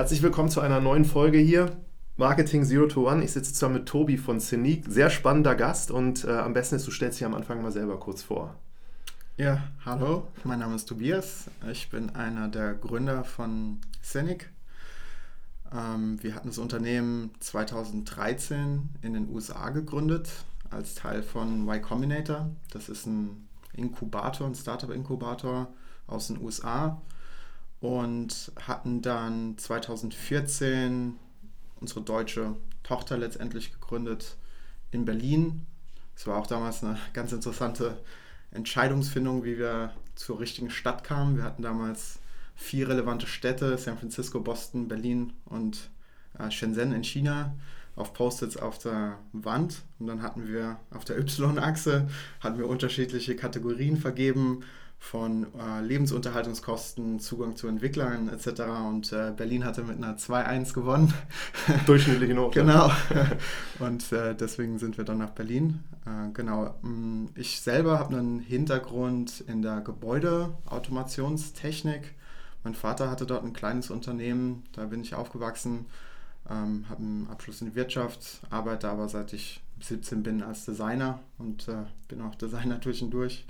Herzlich willkommen zu einer neuen Folge hier. Marketing Zero to One. Ich sitze zusammen mit Tobi von Scenic. Sehr spannender Gast und äh, am besten ist, du stellst dich am Anfang mal selber kurz vor. Ja, hallo, mein Name ist Tobias. Ich bin einer der Gründer von Scenic. Ähm, wir hatten das Unternehmen 2013 in den USA gegründet als Teil von Y Combinator. Das ist ein Inkubator, ein Startup-Inkubator aus den USA und hatten dann 2014 unsere deutsche Tochter letztendlich gegründet in Berlin. Es war auch damals eine ganz interessante Entscheidungsfindung, wie wir zur richtigen Stadt kamen. Wir hatten damals vier relevante Städte, San Francisco, Boston, Berlin und äh, Shenzhen in China, auf Post-its auf der Wand. Und dann hatten wir auf der Y-Achse hatten wir unterschiedliche Kategorien vergeben von äh, Lebensunterhaltungskosten, Zugang zu Entwicklern etc. Und äh, Berlin hatte mit einer 2-1 gewonnen. Durchschnittliche Note. genau. Und äh, deswegen sind wir dann nach Berlin. Äh, genau. Mm, ich selber habe einen Hintergrund in der Gebäudeautomationstechnik. Mein Vater hatte dort ein kleines Unternehmen, da bin ich aufgewachsen, ähm, habe einen Abschluss in Wirtschaft, arbeite aber seit ich 17 bin als Designer und äh, bin auch Designer durch und durch.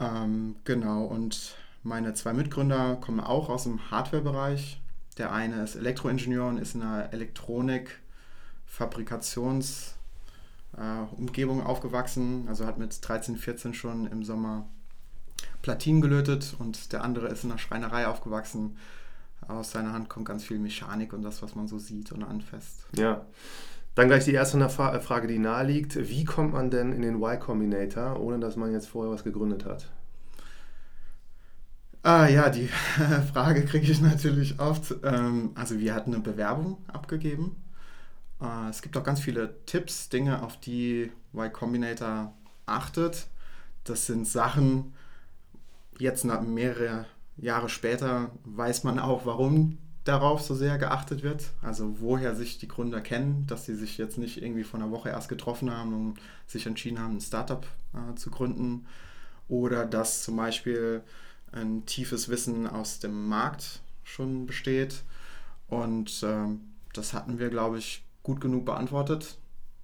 Ähm, genau, und meine zwei Mitgründer kommen auch aus dem Hardware-Bereich. Der eine ist Elektroingenieur und ist in einer Elektronik-Fabrikationsumgebung äh, aufgewachsen. Also hat mit 13, 14 schon im Sommer Platinen gelötet und der andere ist in einer Schreinerei aufgewachsen. Aus seiner Hand kommt ganz viel Mechanik und das, was man so sieht und anfasst. Ja. Dann gleich die erste Frage, die naheliegt. Wie kommt man denn in den Y Combinator, ohne dass man jetzt vorher was gegründet hat? Ah ja, die Frage kriege ich natürlich oft. Ähm, also wir hatten eine Bewerbung abgegeben. Äh, es gibt auch ganz viele Tipps, Dinge, auf die Y Combinator achtet. Das sind Sachen, jetzt mehrere Jahre später weiß man auch, warum darauf so sehr geachtet wird. Also woher sich die Gründer kennen, dass sie sich jetzt nicht irgendwie vor einer Woche erst getroffen haben und sich entschieden haben, ein Startup äh, zu gründen. Oder dass zum Beispiel ein tiefes Wissen aus dem Markt schon besteht. Und äh, das hatten wir, glaube ich, gut genug beantwortet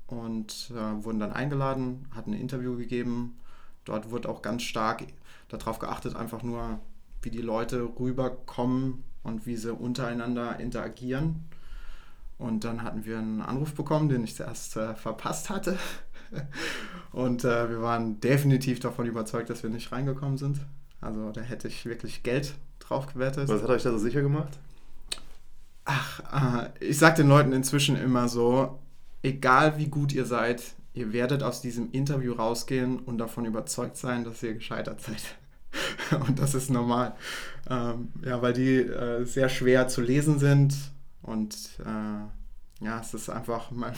und äh, wurden dann eingeladen, hatten ein Interview gegeben. Dort wurde auch ganz stark darauf geachtet, einfach nur, wie die Leute rüberkommen und wie sie untereinander interagieren. Und dann hatten wir einen Anruf bekommen, den ich zuerst äh, verpasst hatte. und äh, wir waren definitiv davon überzeugt, dass wir nicht reingekommen sind. Also da hätte ich wirklich Geld drauf gewettet. Was hat euch da so sicher gemacht? Ach, äh, ich sage den Leuten inzwischen immer so, egal wie gut ihr seid, ihr werdet aus diesem Interview rausgehen und davon überzeugt sein, dass ihr gescheitert seid. und das ist normal. Ähm, ja, weil die äh, sehr schwer zu lesen sind und äh, ja, es ist einfach, man,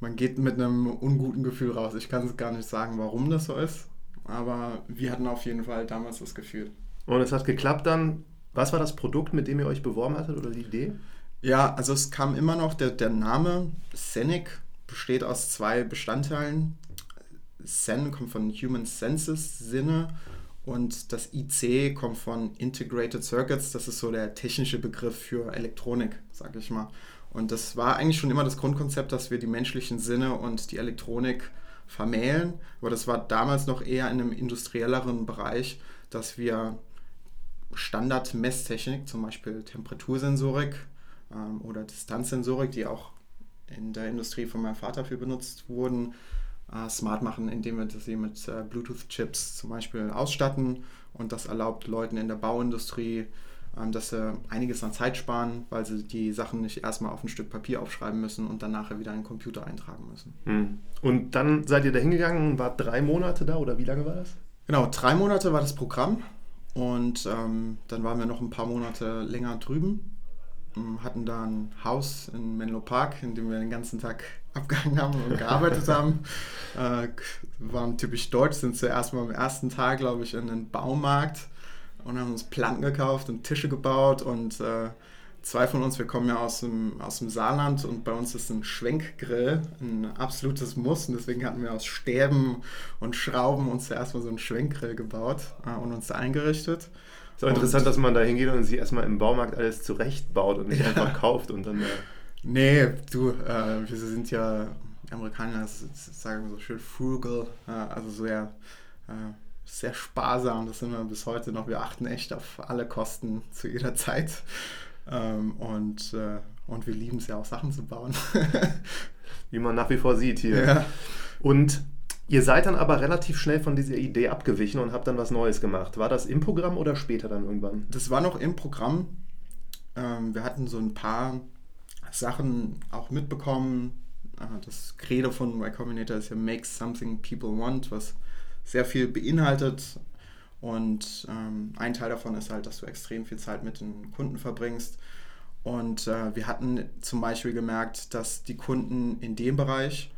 man geht mit einem unguten Gefühl raus. Ich kann es gar nicht sagen, warum das so ist, aber wir hatten auf jeden Fall damals das Gefühl. Und es hat geklappt dann. Was war das Produkt, mit dem ihr euch beworben hattet oder die Idee? Ja, also es kam immer noch, der, der Name Scenic besteht aus zwei Bestandteilen. Sen kommt von Human Senses, Sinne und das IC kommt von Integrated Circuits, das ist so der technische Begriff für Elektronik, sage ich mal. Und das war eigentlich schon immer das Grundkonzept, dass wir die menschlichen Sinne und die Elektronik vermählen. Aber das war damals noch eher in einem industrielleren Bereich, dass wir Standard-Messtechnik, zum Beispiel Temperatursensorik ähm, oder Distanzsensorik, die auch in der Industrie von meinem Vater für benutzt wurden, äh, smart machen, indem wir sie mit äh, Bluetooth-Chips zum Beispiel ausstatten. Und das erlaubt Leuten in der Bauindustrie, ähm, dass sie einiges an Zeit sparen, weil sie die Sachen nicht erstmal auf ein Stück Papier aufschreiben müssen und dann nachher wieder in den Computer eintragen müssen. Hm. Und dann seid ihr da hingegangen, war drei Monate da oder wie lange war das? Genau, drei Monate war das Programm. Und ähm, dann waren wir noch ein paar Monate länger drüben, hatten da ein Haus in Menlo Park, in dem wir den ganzen Tag abgehangen haben und gearbeitet haben. Äh, waren typisch deutsch, sind zuerst mal am ersten Tag, glaube ich, in den Baumarkt und haben uns Planken gekauft und Tische gebaut und äh, zwei von uns, wir kommen ja aus dem, aus dem Saarland und bei uns ist ein Schwenkgrill ein absolutes Muss und deswegen hatten wir aus Stäben und Schrauben uns zuerst mal so einen Schwenkgrill gebaut äh, und uns da eingerichtet. Ist auch interessant, dass man da hingeht und sich erstmal im Baumarkt alles zurechtbaut und nicht ja. einfach kauft und dann. Äh nee, du, äh, wir sind ja Amerikaner, sagen wir so schön frugal, äh, also sehr, äh, sehr sparsam. Das sind wir bis heute noch. Wir achten echt auf alle Kosten zu jeder Zeit. Ähm, und, äh, und wir lieben es ja auch, Sachen zu bauen. Wie man nach wie vor sieht hier. Ja. Und ihr seid dann aber relativ schnell von dieser Idee abgewichen und habt dann was Neues gemacht. War das im Programm oder später dann irgendwann? Das war noch im Programm. Ähm, wir hatten so ein paar Sachen auch mitbekommen. Äh, das Credo von Y Combinator ist ja Make Something People Want, was sehr viel beinhaltet, und ähm, ein Teil davon ist halt, dass du extrem viel Zeit mit den Kunden verbringst. Und äh, wir hatten zum Beispiel gemerkt, dass die Kunden in dem Bereich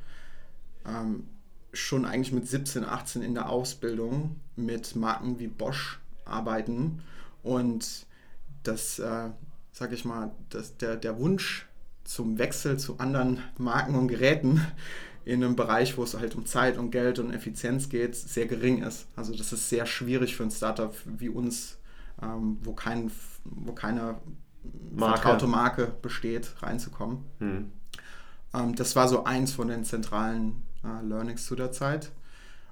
ähm, schon eigentlich mit 17, 18 in der Ausbildung mit Marken wie Bosch arbeiten und das, äh, sag ich mal, das, der, der Wunsch zum Wechsel zu anderen Marken und Geräten in einem Bereich, wo es halt um Zeit und Geld und Effizienz geht, sehr gering ist. Also das ist sehr schwierig für ein Startup wie uns, ähm, wo, kein, wo keine Marke. vertraute Marke besteht, reinzukommen. Hm. Ähm, das war so eins von den zentralen äh, Learnings zu der Zeit.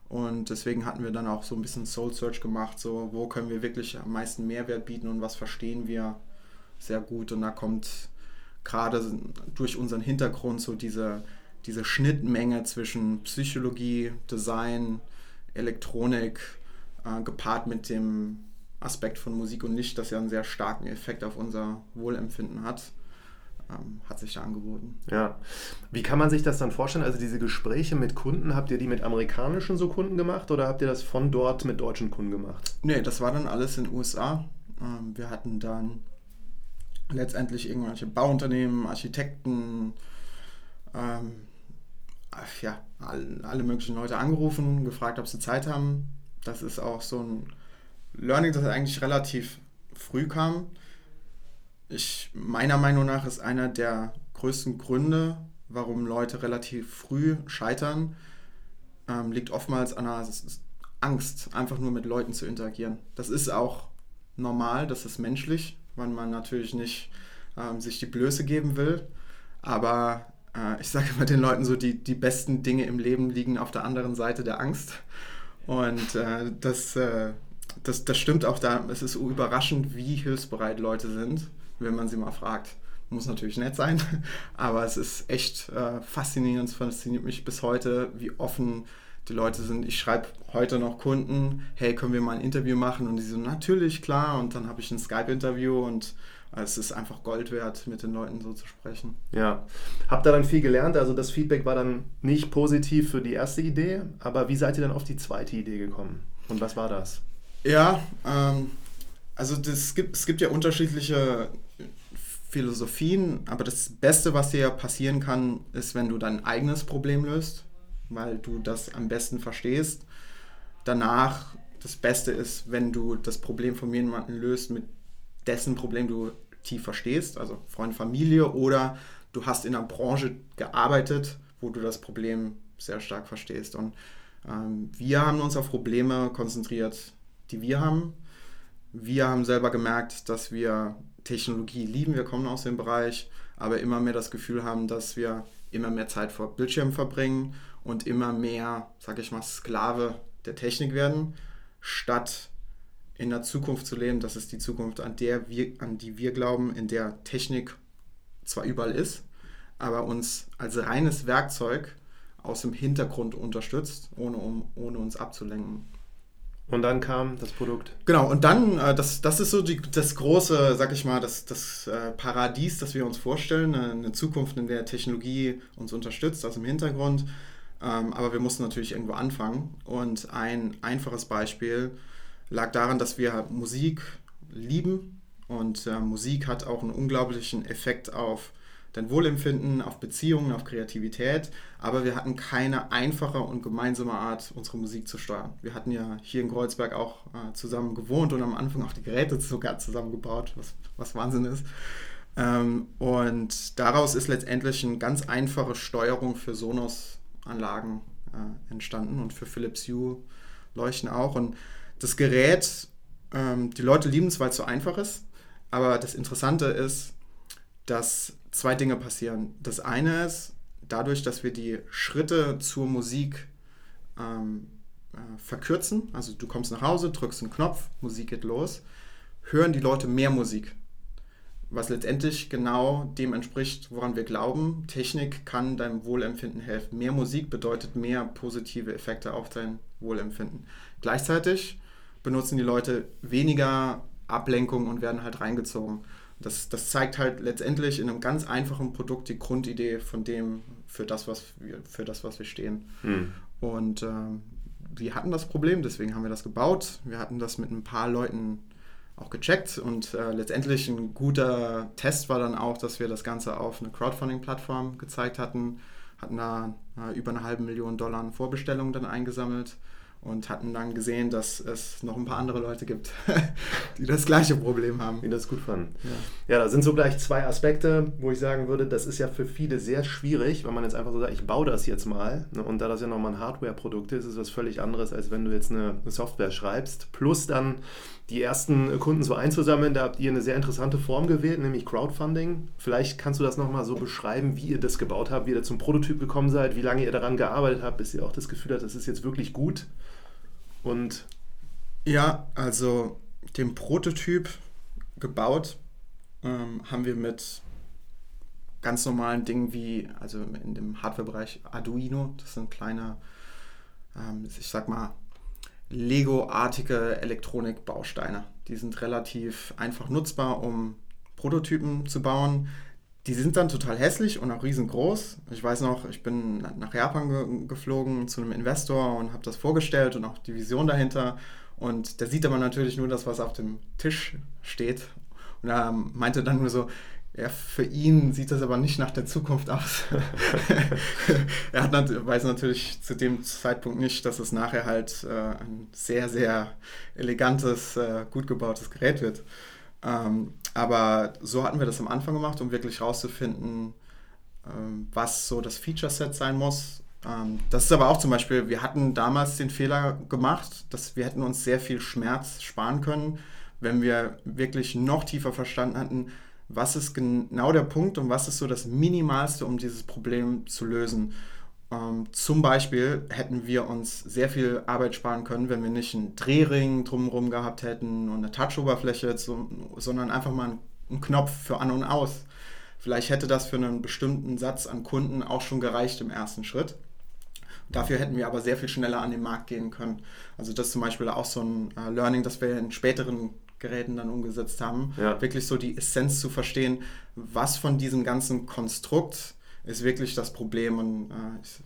Und deswegen hatten wir dann auch so ein bisschen Soul Search gemacht, so wo können wir wirklich am meisten Mehrwert bieten und was verstehen wir sehr gut. Und da kommt gerade durch unseren Hintergrund so diese diese Schnittmenge zwischen Psychologie, Design, Elektronik, äh, gepaart mit dem Aspekt von Musik und Licht, das ja einen sehr starken Effekt auf unser Wohlempfinden hat, ähm, hat sich da angeboten. Ja. Wie kann man sich das dann vorstellen? Also diese Gespräche mit Kunden, habt ihr die mit amerikanischen so Kunden gemacht oder habt ihr das von dort mit deutschen Kunden gemacht? Nee, das war dann alles in den USA. Ähm, wir hatten dann letztendlich irgendwelche Bauunternehmen, Architekten, ähm, ja, alle möglichen Leute angerufen, gefragt, ob sie Zeit haben. Das ist auch so ein Learning, das eigentlich relativ früh kam. Ich, meiner Meinung nach ist einer der größten Gründe, warum Leute relativ früh scheitern, ähm, liegt oftmals an einer Angst, einfach nur mit Leuten zu interagieren. Das ist auch normal, das ist menschlich, weil man natürlich nicht ähm, sich die Blöße geben will. Aber äh, ich sage immer den Leuten so, die, die besten Dinge im Leben liegen auf der anderen Seite der Angst. Und äh, das, äh, das, das stimmt auch da. Es ist überraschend, wie hilfsbereit Leute sind, wenn man sie mal fragt. Muss natürlich nett sein, aber es ist echt äh, faszinierend. Es fasziniert mich bis heute, wie offen die Leute sind. Ich schreibe heute noch Kunden, hey, können wir mal ein Interview machen? Und die so, natürlich, klar. Und dann habe ich ein Skype-Interview und es ist einfach Gold wert, mit den Leuten so zu sprechen. Ja. Habt ihr dann viel gelernt? Also das Feedback war dann nicht positiv für die erste Idee, aber wie seid ihr dann auf die zweite Idee gekommen? Und was war das? Ja, ähm, also das gibt, es gibt ja unterschiedliche Philosophien, aber das Beste, was dir passieren kann, ist, wenn du dein eigenes Problem löst, weil du das am besten verstehst. Danach, das Beste ist, wenn du das Problem von jemandem löst, mit dessen Problem du tief verstehst, also Freund, Familie, oder du hast in einer Branche gearbeitet, wo du das Problem sehr stark verstehst. Und ähm, wir haben uns auf Probleme konzentriert, die wir haben. Wir haben selber gemerkt, dass wir Technologie lieben, wir kommen aus dem Bereich, aber immer mehr das Gefühl haben, dass wir immer mehr Zeit vor Bildschirmen verbringen und immer mehr, sag ich mal, Sklave der Technik werden, statt in der Zukunft zu leben. Das ist die Zukunft, an, der wir, an die wir glauben, in der Technik zwar überall ist, aber uns als reines Werkzeug aus dem Hintergrund unterstützt, ohne, um, ohne uns abzulenken. Und dann kam das Produkt. Genau, und dann, äh, das, das ist so die, das große, sag ich mal, das, das äh, Paradies, das wir uns vorstellen, eine Zukunft, in der Technologie uns unterstützt aus dem Hintergrund. Ähm, aber wir mussten natürlich irgendwo anfangen. Und ein einfaches Beispiel lag daran, dass wir Musik lieben und äh, Musik hat auch einen unglaublichen Effekt auf dein Wohlempfinden, auf Beziehungen, auf Kreativität. Aber wir hatten keine einfache und gemeinsame Art, unsere Musik zu steuern. Wir hatten ja hier in Kreuzberg auch äh, zusammen gewohnt und am Anfang auch die Geräte sogar zusammengebaut, was, was Wahnsinn ist. Ähm, und daraus ist letztendlich eine ganz einfache Steuerung für Sonos-Anlagen äh, entstanden und für Philips Hue Leuchten auch. Und das Gerät, ähm, die Leute lieben es, weil es so einfach ist. Aber das Interessante ist, dass zwei Dinge passieren. Das eine ist, dadurch, dass wir die Schritte zur Musik ähm, äh, verkürzen, also du kommst nach Hause, drückst einen Knopf, Musik geht los, hören die Leute mehr Musik. Was letztendlich genau dem entspricht, woran wir glauben. Technik kann deinem Wohlempfinden helfen. Mehr Musik bedeutet mehr positive Effekte auf dein Wohlempfinden. Gleichzeitig benutzen die Leute weniger Ablenkung und werden halt reingezogen. Das, das zeigt halt letztendlich in einem ganz einfachen Produkt die Grundidee von dem, für das, was wir, für das, was wir stehen. Hm. Und äh, wir hatten das Problem, deswegen haben wir das gebaut. Wir hatten das mit ein paar Leuten auch gecheckt und äh, letztendlich ein guter Test war dann auch, dass wir das Ganze auf eine Crowdfunding-Plattform gezeigt hatten, hatten da äh, über eine halbe Million Dollar Vorbestellungen dann eingesammelt und hatten dann gesehen, dass es noch ein paar andere Leute gibt, die das gleiche Problem haben. Die das gut fanden. Ja. ja, da sind so gleich zwei Aspekte, wo ich sagen würde, das ist ja für viele sehr schwierig, wenn man jetzt einfach so sagt, ich baue das jetzt mal. Ne, und da das ja nochmal ein Hardware-Produkt ist, ist es was völlig anderes, als wenn du jetzt eine, eine Software schreibst. Plus dann die ersten Kunden so einzusammeln, da habt ihr eine sehr interessante Form gewählt, nämlich Crowdfunding. Vielleicht kannst du das nochmal so beschreiben, wie ihr das gebaut habt, wie ihr zum Prototyp gekommen seid, wie lange ihr daran gearbeitet habt, bis ihr auch das Gefühl habt, das ist jetzt wirklich gut. Und ja, also den Prototyp gebaut ähm, haben wir mit ganz normalen Dingen wie, also in dem Hardware-Bereich Arduino, das sind kleine, ähm, ich sag mal, Lego-artige Elektronikbausteine. Die sind relativ einfach nutzbar, um Prototypen zu bauen. Die sind dann total hässlich und auch riesengroß. Ich weiß noch, ich bin nach Japan ge geflogen zu einem Investor und habe das vorgestellt und auch die Vision dahinter. Und der sieht aber natürlich nur das, was auf dem Tisch steht. Und er meinte dann nur so, ja, für ihn sieht das aber nicht nach der Zukunft aus. er hat, weiß natürlich zu dem Zeitpunkt nicht, dass es nachher halt äh, ein sehr, sehr elegantes, äh, gut gebautes Gerät wird. Ähm, aber so hatten wir das am Anfang gemacht, um wirklich rauszufinden, ähm, was so das Feature-Set sein muss. Ähm, das ist aber auch zum Beispiel, wir hatten damals den Fehler gemacht, dass wir hätten uns sehr viel Schmerz sparen können, wenn wir wirklich noch tiefer verstanden hatten, was ist genau der Punkt und was ist so das Minimalste, um dieses Problem zu lösen. Ähm, zum Beispiel hätten wir uns sehr viel Arbeit sparen können, wenn wir nicht einen Drehring drumherum gehabt hätten und eine Touch-Oberfläche, so, sondern einfach mal einen, einen Knopf für an und aus. Vielleicht hätte das für einen bestimmten Satz an Kunden auch schon gereicht im ersten Schritt. Dafür hätten wir aber sehr viel schneller an den Markt gehen können. Also das ist zum Beispiel auch so ein äh, Learning, das wir in späteren Geräten dann umgesetzt haben. Ja. Wirklich so die Essenz zu verstehen, was von diesem ganzen Konstrukt ist wirklich das Problem. Und äh, ich,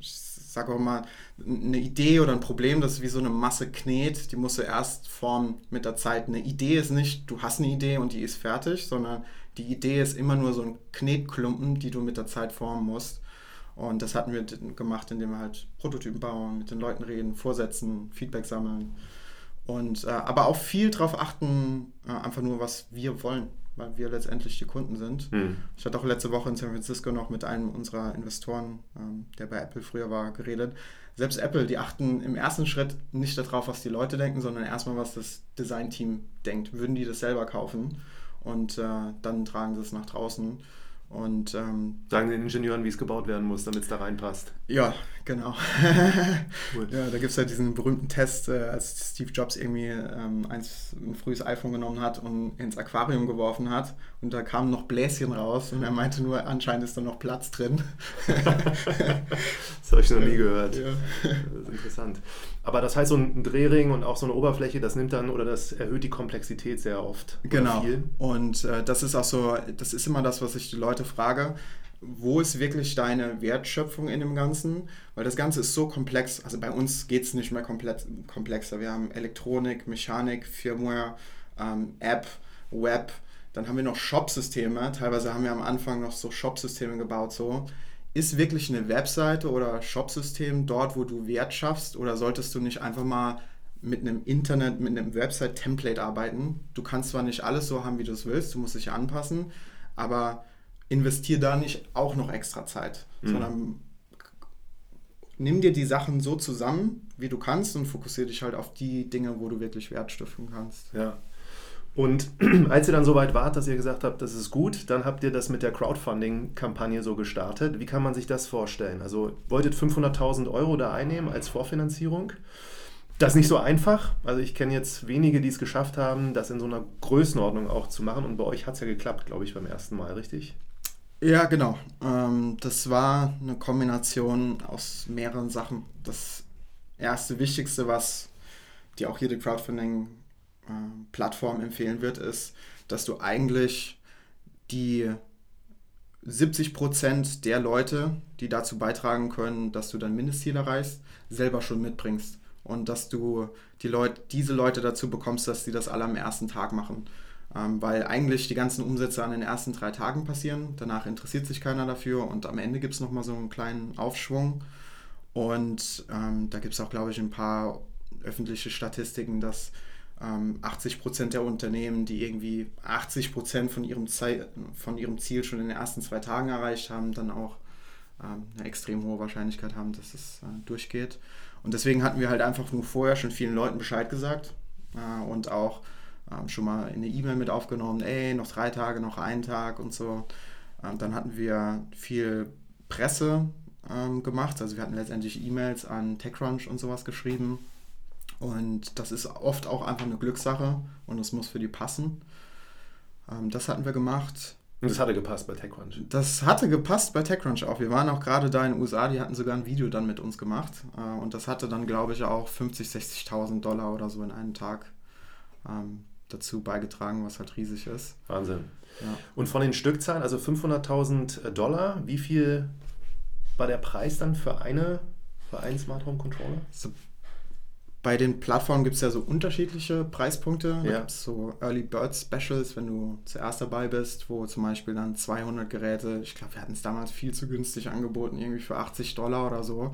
ich sage auch mal, eine Idee oder ein Problem, das ist wie so eine Masse Knet, die musst du erst formen mit der Zeit. Eine Idee ist nicht, du hast eine Idee und die ist fertig, sondern die Idee ist immer nur so ein Knetklumpen, die du mit der Zeit formen musst. Und das hatten wir gemacht, indem wir halt Prototypen bauen, mit den Leuten reden, vorsetzen, Feedback sammeln. Und äh, aber auch viel darauf achten, äh, einfach nur, was wir wollen weil wir letztendlich die Kunden sind. Mhm. Ich hatte auch letzte Woche in San Francisco noch mit einem unserer Investoren, ähm, der bei Apple früher war, geredet. Selbst Apple, die achten im ersten Schritt nicht darauf, was die Leute denken, sondern erstmal, was das Designteam denkt. Würden die das selber kaufen? Und äh, dann tragen sie es nach draußen. Und, ähm, Sagen den Ingenieuren, wie es gebaut werden muss, damit es da reinpasst. Ja, genau. cool. ja, da gibt es ja diesen berühmten Test, äh, als Steve Jobs irgendwie ähm, eins, ein frühes iPhone genommen hat und ins Aquarium geworfen hat. Und da kamen noch Bläschen raus und er meinte nur, anscheinend ist da noch Platz drin. das habe ich noch nie gehört. Ja. Das ist interessant. Aber das heißt, so ein Drehring und auch so eine Oberfläche, das nimmt dann oder das erhöht die Komplexität sehr oft. Genau. Und äh, das ist auch so, das ist immer das, was ich die Leute frage. Wo ist wirklich deine Wertschöpfung in dem Ganzen? Weil das Ganze ist so komplex. Also bei uns geht es nicht mehr komplett komplexer. Wir haben Elektronik, Mechanik, Firmware, ähm, App, Web. Dann haben wir noch Shop-Systeme. Teilweise haben wir am Anfang noch so Shop-Systeme gebaut. So. Ist wirklich eine Webseite oder Shop-System dort, wo du Wert schaffst? Oder solltest du nicht einfach mal mit einem Internet, mit einem Website-Template arbeiten? Du kannst zwar nicht alles so haben, wie du es willst, du musst dich anpassen, aber investier da nicht auch noch extra Zeit, mhm. sondern nimm dir die Sachen so zusammen, wie du kannst und fokussiere dich halt auf die Dinge, wo du wirklich Wert stiften kannst. Ja. Und als ihr dann so weit wart, dass ihr gesagt habt, das ist gut, dann habt ihr das mit der Crowdfunding-Kampagne so gestartet. Wie kann man sich das vorstellen? Also wolltet 500.000 Euro da einnehmen als Vorfinanzierung? Das ist nicht so einfach. Also ich kenne jetzt wenige, die es geschafft haben, das in so einer Größenordnung auch zu machen. Und bei euch hat es ja geklappt, glaube ich, beim ersten Mal, richtig? Ja, genau. Ähm, das war eine Kombination aus mehreren Sachen. Das erste Wichtigste, was dir auch jede Crowdfunding-Plattform empfehlen wird, ist, dass du eigentlich die 70% der Leute, die dazu beitragen können, dass du dein Mindestziel erreichst, selber schon mitbringst. Und dass du die Leute, diese Leute dazu bekommst, dass sie das alle am ersten Tag machen. Ähm, weil eigentlich die ganzen Umsätze an den ersten drei Tagen passieren. Danach interessiert sich keiner dafür und am Ende gibt es nochmal so einen kleinen Aufschwung. Und ähm, da gibt es auch, glaube ich, ein paar öffentliche Statistiken, dass ähm, 80 Prozent der Unternehmen, die irgendwie 80 Prozent von, ihrem von ihrem Ziel schon in den ersten zwei Tagen erreicht haben, dann auch ähm, eine extrem hohe Wahrscheinlichkeit haben, dass es äh, durchgeht. Und deswegen hatten wir halt einfach nur vorher schon vielen Leuten Bescheid gesagt äh, und auch schon mal in eine E-Mail mit aufgenommen, ey, noch drei Tage, noch einen Tag und so. Ähm, dann hatten wir viel Presse ähm, gemacht, also wir hatten letztendlich E-Mails an TechCrunch und sowas geschrieben. Und das ist oft auch einfach eine Glückssache und es muss für die passen. Ähm, das hatten wir gemacht. Und das hatte gepasst bei TechCrunch. Das hatte gepasst bei TechCrunch auch. Wir waren auch gerade da in den USA, die hatten sogar ein Video dann mit uns gemacht. Äh, und das hatte dann, glaube ich, auch 50.000, 60.000 Dollar oder so in einem Tag. Dazu beigetragen, was halt riesig ist. Wahnsinn. Ja. Und von den Stückzahlen, also 500.000 Dollar, wie viel war der Preis dann für, eine, für einen Smart Home Controller? So, bei den Plattformen gibt es ja so unterschiedliche Preispunkte. Ja. Da gibt es so Early Bird Specials, wenn du zuerst dabei bist, wo zum Beispiel dann 200 Geräte, ich glaube, wir hatten es damals viel zu günstig angeboten, irgendwie für 80 Dollar oder so.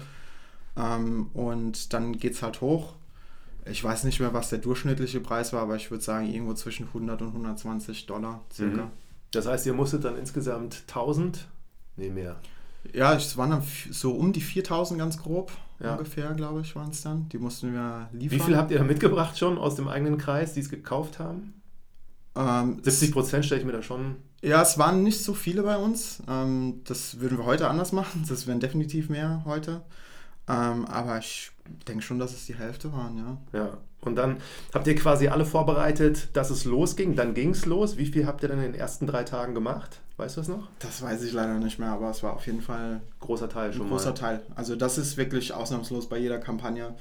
Ähm, und dann geht es halt hoch ich weiß nicht mehr, was der durchschnittliche Preis war, aber ich würde sagen, irgendwo zwischen 100 und 120 Dollar circa. Mhm. Das heißt, ihr musstet dann insgesamt 1000? Nee, mehr. Ja, es waren dann so um die 4000 ganz grob ja. ungefähr, glaube ich, waren es dann. Die mussten wir liefern. Wie viel habt ihr da mitgebracht schon aus dem eigenen Kreis, die es gekauft haben? Ähm, 70 Prozent stelle ich mir da schon. Ja, es waren nicht so viele bei uns. Ähm, das würden wir heute anders machen. Das wären definitiv mehr heute. Ähm, aber ich denke schon, dass es die Hälfte waren, ja. Ja. Und dann habt ihr quasi alle vorbereitet, dass es losging. Dann ging es los. Wie viel habt ihr dann in den ersten drei Tagen gemacht? Weißt du das noch? Das weiß ich leider nicht mehr, aber es war auf jeden Fall großer Teil schon ein großer mal. Teil. Also das ist wirklich ausnahmslos bei jeder Kampagne.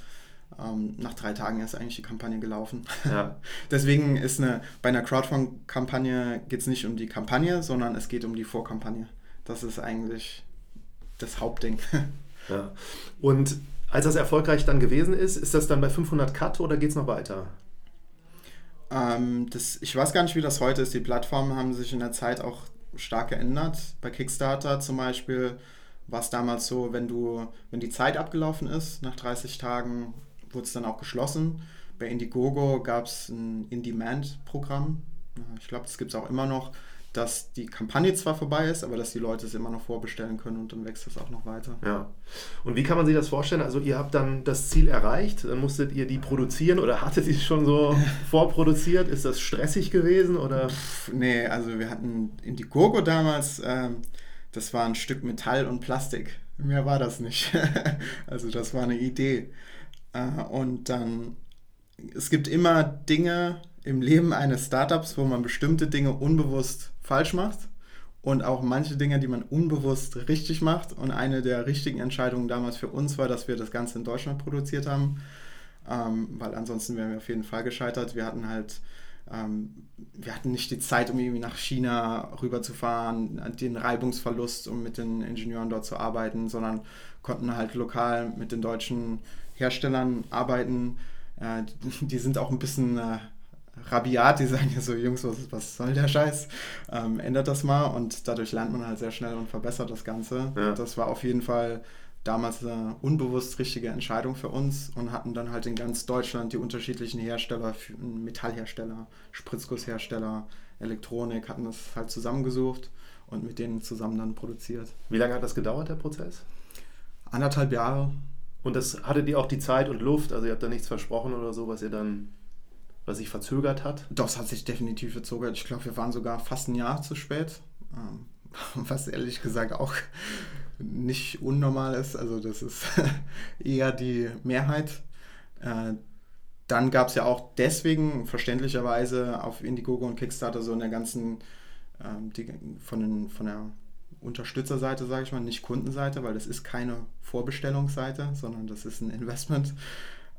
Ähm, nach drei Tagen ist eigentlich die Kampagne gelaufen. Ja. Deswegen ist eine, bei einer Crowdfund-Kampagne geht es nicht um die Kampagne, sondern es geht um die Vorkampagne. Das ist eigentlich das Hauptding. Ja. Und als das erfolgreich dann gewesen ist, ist das dann bei 500 Cut oder geht es noch weiter? Ähm, das, ich weiß gar nicht, wie das heute ist. Die Plattformen haben sich in der Zeit auch stark geändert. Bei Kickstarter zum Beispiel war es damals so, wenn du, wenn die Zeit abgelaufen ist, nach 30 Tagen wurde es dann auch geschlossen. Bei Indiegogo gab es ein In-Demand-Programm. Ich glaube, das gibt es auch immer noch dass die Kampagne zwar vorbei ist, aber dass die Leute es immer noch vorbestellen können und dann wächst es auch noch weiter. Ja. Und wie kann man sich das vorstellen? Also ihr habt dann das Ziel erreicht, dann musstet ihr die produzieren oder hattet ihr schon so vorproduziert? Ist das stressig gewesen oder? Pff, nee, also wir hatten Indiegogo damals, ähm, das war ein Stück Metall und Plastik. Mehr war das nicht. also das war eine Idee. Äh, und dann, es gibt immer Dinge im Leben eines Startups, wo man bestimmte Dinge unbewusst falsch macht und auch manche Dinge, die man unbewusst richtig macht. Und eine der richtigen Entscheidungen damals für uns war, dass wir das Ganze in Deutschland produziert haben, ähm, weil ansonsten wären wir auf jeden Fall gescheitert. Wir hatten halt ähm, wir hatten nicht die Zeit, um irgendwie nach China rüberzufahren, den Reibungsverlust, um mit den Ingenieuren dort zu arbeiten, sondern konnten halt lokal mit den deutschen Herstellern arbeiten. Äh, die sind auch ein bisschen äh, rabiat, die sagen ja so, Jungs, was, was soll der Scheiß? Ähm, ändert das mal und dadurch lernt man halt sehr schnell und verbessert das Ganze. Ja. Das war auf jeden Fall damals eine unbewusst richtige Entscheidung für uns und hatten dann halt in ganz Deutschland die unterschiedlichen Hersteller, Metallhersteller, Spritzgusshersteller, Elektronik, hatten das halt zusammengesucht und mit denen zusammen dann produziert. Wie lange hat das gedauert, der Prozess? Anderthalb Jahre. Und das hattet ihr auch die Zeit und Luft, also ihr habt da nichts versprochen oder so, was ihr dann, was sich verzögert hat? Das hat sich definitiv verzögert. Ich glaube, wir waren sogar fast ein Jahr zu spät. Ähm, was ehrlich gesagt auch nicht unnormal ist. Also das ist eher die Mehrheit. Äh, dann gab es ja auch deswegen verständlicherweise auf Indiegogo und Kickstarter so in der ganzen, ähm, von, den, von der Unterstützerseite, sage ich mal, nicht Kundenseite, weil das ist keine Vorbestellungsseite, sondern das ist ein Investment.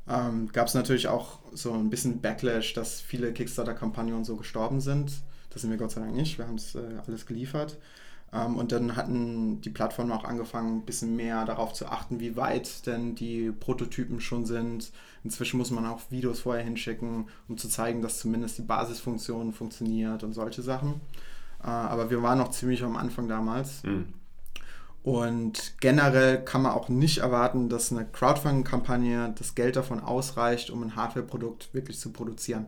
Ähm, gab es natürlich auch so ein bisschen Backlash, dass viele Kickstarter-Kampagnen so gestorben sind. Das sind wir Gott sei Dank nicht. Wir haben es äh, alles geliefert. Ähm, und dann hatten die Plattformen auch angefangen, ein bisschen mehr darauf zu achten, wie weit denn die Prototypen schon sind. Inzwischen muss man auch Videos vorher hinschicken, um zu zeigen, dass zumindest die Basisfunktion funktioniert und solche Sachen. Äh, aber wir waren noch ziemlich am Anfang damals. Mhm. Und generell kann man auch nicht erwarten, dass eine Crowdfunding-Kampagne das Geld davon ausreicht, um ein Hardware-Produkt wirklich zu produzieren.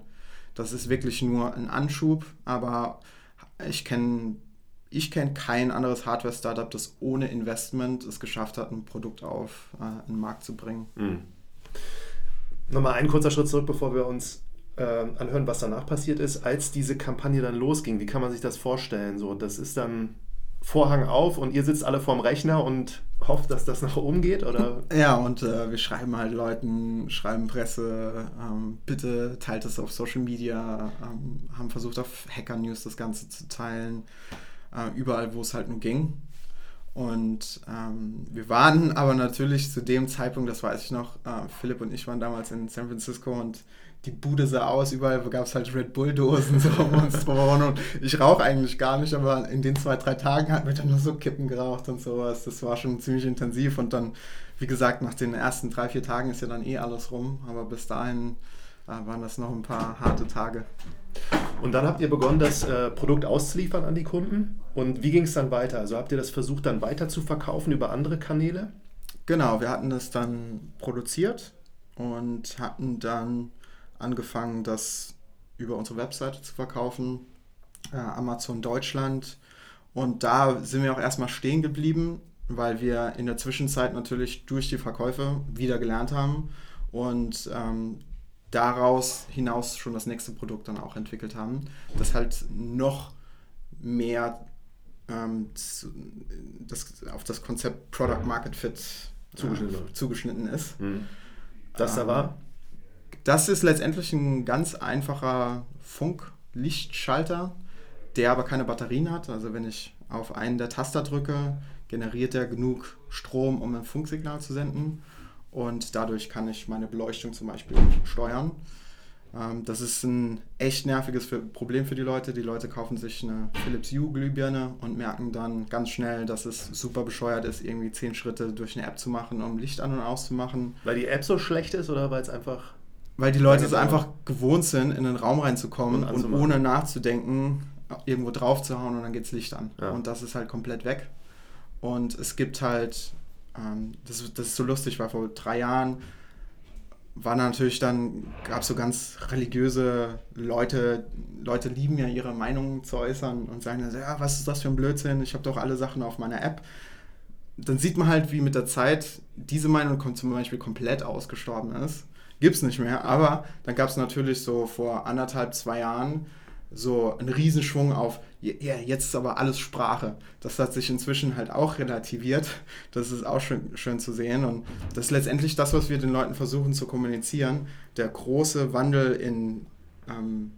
Das ist wirklich nur ein Anschub, aber ich kenne ich kenne kein anderes Hardware-Startup, das ohne Investment es geschafft hat, ein Produkt auf äh, den Markt zu bringen. Mhm. Nochmal ein kurzer Schritt zurück, bevor wir uns äh, anhören, was danach passiert ist. Als diese Kampagne dann losging, wie kann man sich das vorstellen? So, das ist dann Vorhang auf und ihr sitzt alle vorm Rechner und hofft, dass das nach oben geht? Oder? Ja, und äh, wir schreiben halt Leuten, schreiben Presse, ähm, bitte teilt es auf Social Media, ähm, haben versucht auf Hacker News das Ganze zu teilen äh, überall, wo es halt nur ging. Und ähm, wir waren aber natürlich zu dem Zeitpunkt, das weiß ich noch, äh, Philipp und ich waren damals in San Francisco und die Bude sah aus, überall gab es halt Red Bull-Dosen so um uns rum. Und ich rauche eigentlich gar nicht, aber in den zwei, drei Tagen hatten wir dann nur so Kippen geraucht und sowas. Das war schon ziemlich intensiv. Und dann, wie gesagt, nach den ersten drei, vier Tagen ist ja dann eh alles rum. Aber bis dahin äh, waren das noch ein paar harte Tage. Und dann habt ihr begonnen, das äh, Produkt auszuliefern an die Kunden. Und wie ging es dann weiter? Also habt ihr das versucht, dann weiter zu verkaufen über andere Kanäle? Genau, wir hatten das dann produziert und hatten dann angefangen, das über unsere Webseite zu verkaufen, äh, Amazon Deutschland. Und da sind wir auch erstmal stehen geblieben, weil wir in der Zwischenzeit natürlich durch die Verkäufe wieder gelernt haben und ähm, daraus hinaus schon das nächste Produkt dann auch entwickelt haben, das halt noch mehr ähm, zu, das, auf das Konzept Product Market Fit zugeschnitten, äh, zugeschnitten ist. Mhm. Das da war? Das ist letztendlich ein ganz einfacher Funklichtschalter, der aber keine Batterien hat. Also wenn ich auf einen der Taster drücke, generiert er genug Strom, um ein Funksignal zu senden und dadurch kann ich meine Beleuchtung zum Beispiel steuern. Ähm, das ist ein echt nerviges Problem für die Leute. Die Leute kaufen sich eine Philips Hue Glühbirne und merken dann ganz schnell, dass es super bescheuert ist, irgendwie zehn Schritte durch eine App zu machen, um Licht an und auszumachen. Weil die App so schlecht ist oder weil es einfach... Weil die Leute es einfach gewohnt sind, in den Raum reinzukommen und, und ohne nachzudenken irgendwo drauf zu hauen und dann geht's Licht an. Ja. Und das ist halt komplett weg. Und es gibt halt ähm, das, das ist so lustig, weil vor drei Jahren war natürlich dann, gab es so ganz religiöse Leute, Leute lieben ja ihre Meinungen zu äußern und sagen dann, ja, was ist das für ein Blödsinn, ich habe doch alle Sachen auf meiner App. Dann sieht man halt, wie mit der Zeit diese Meinung zum Beispiel komplett ausgestorben ist. Gibt es nicht mehr, aber dann gab es natürlich so vor anderthalb, zwei Jahren so einen Riesenschwung auf, ja, jetzt ist aber alles Sprache. Das hat sich inzwischen halt auch relativiert. Das ist auch schön, schön zu sehen. Und das ist letztendlich das, was wir den Leuten versuchen zu kommunizieren. Der große Wandel in ähm,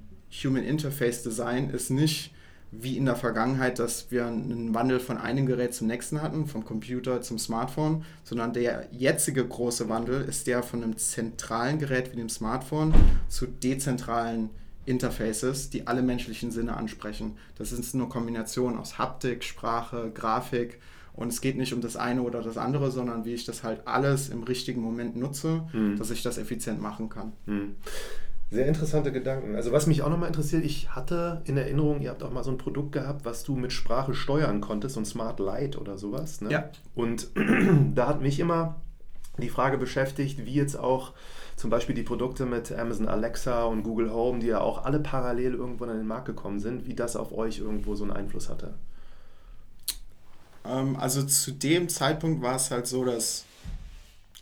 Human Interface Design ist nicht wie in der Vergangenheit, dass wir einen Wandel von einem Gerät zum nächsten hatten, vom Computer zum Smartphone, sondern der jetzige große Wandel ist der von einem zentralen Gerät wie dem Smartphone zu dezentralen Interfaces, die alle menschlichen Sinne ansprechen. Das ist eine Kombination aus Haptik, Sprache, Grafik. Und es geht nicht um das eine oder das andere, sondern wie ich das halt alles im richtigen Moment nutze, mhm. dass ich das effizient machen kann. Mhm. Sehr interessante Gedanken. Also was mich auch nochmal interessiert, ich hatte in Erinnerung, ihr habt auch mal so ein Produkt gehabt, was du mit Sprache steuern konntest, so ein Smart Light oder sowas. Ne? Ja. Und da hat mich immer die Frage beschäftigt, wie jetzt auch zum Beispiel die Produkte mit Amazon Alexa und Google Home, die ja auch alle parallel irgendwo an den Markt gekommen sind, wie das auf euch irgendwo so einen Einfluss hatte. Ähm, also zu dem Zeitpunkt war es halt so, dass